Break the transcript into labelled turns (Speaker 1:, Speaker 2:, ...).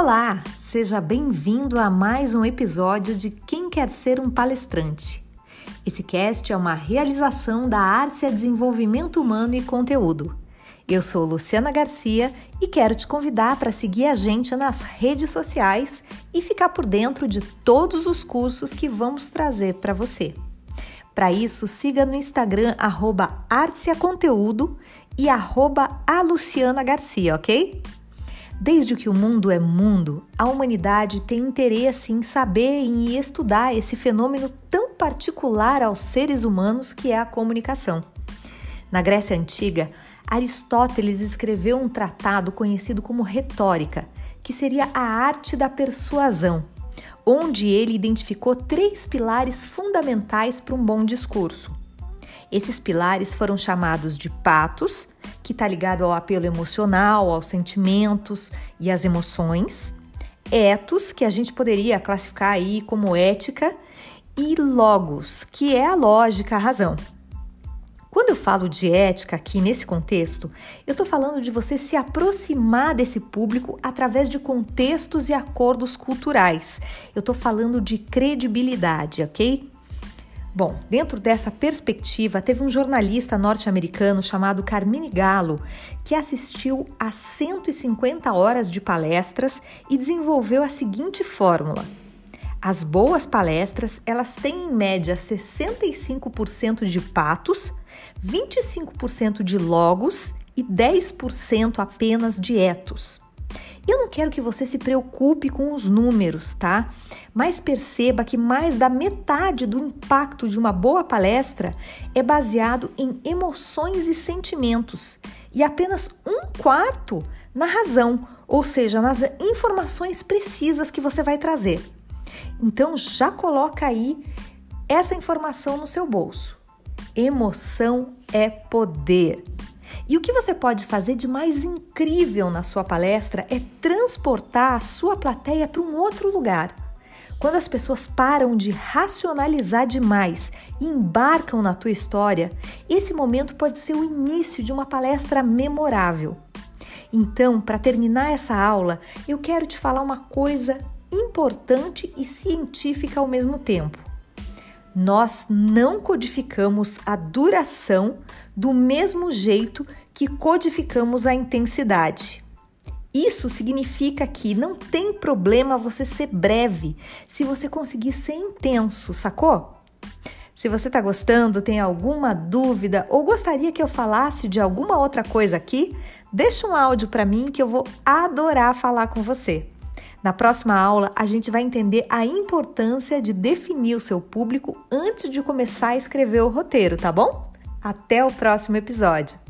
Speaker 1: Olá, seja bem-vindo a mais um episódio de Quem Quer Ser um Palestrante. Esse cast é uma realização da Árcia Desenvolvimento Humano e Conteúdo. Eu sou Luciana Garcia e quero te convidar para seguir a gente nas redes sociais e ficar por dentro de todos os cursos que vamos trazer para você. Para isso, siga no Instagram arroba e arroba a Luciana Garcia, ok? Desde que o mundo é mundo, a humanidade tem interesse em saber e estudar esse fenômeno tão particular aos seres humanos que é a comunicação. Na Grécia Antiga, Aristóteles escreveu um tratado conhecido como Retórica, que seria a arte da persuasão, onde ele identificou três pilares fundamentais para um bom discurso. Esses pilares foram chamados de patos, que está ligado ao apelo emocional, aos sentimentos e às emoções, etos, que a gente poderia classificar aí como ética, e logos, que é a lógica, a razão. Quando eu falo de ética aqui nesse contexto, eu estou falando de você se aproximar desse público através de contextos e acordos culturais. Eu estou falando de credibilidade, ok? Bom, dentro dessa perspectiva, teve um jornalista norte-americano chamado Carmine Gallo que assistiu a 150 horas de palestras e desenvolveu a seguinte fórmula: as boas palestras, elas têm em média 65% de patos, 25% de logos e 10% apenas de etos. Eu não quero que você se preocupe com os números, tá? Mas perceba que mais da metade do impacto de uma boa palestra é baseado em emoções e sentimentos, e apenas um quarto na razão, ou seja, nas informações precisas que você vai trazer. Então já coloca aí essa informação no seu bolso. Emoção é poder. E o que você pode fazer de mais incrível na sua palestra é transportar a sua plateia para um outro lugar. Quando as pessoas param de racionalizar demais e embarcam na tua história, esse momento pode ser o início de uma palestra memorável. Então, para terminar essa aula, eu quero te falar uma coisa importante e científica ao mesmo tempo. Nós não codificamos a duração do mesmo jeito que codificamos a intensidade. Isso significa que não tem problema você ser breve se você conseguir ser intenso, sacou? Se você está gostando, tem alguma dúvida ou gostaria que eu falasse de alguma outra coisa aqui, deixa um áudio para mim que eu vou adorar falar com você. Na próxima aula, a gente vai entender a importância de definir o seu público antes de começar a escrever o roteiro, tá bom? Até o próximo episódio!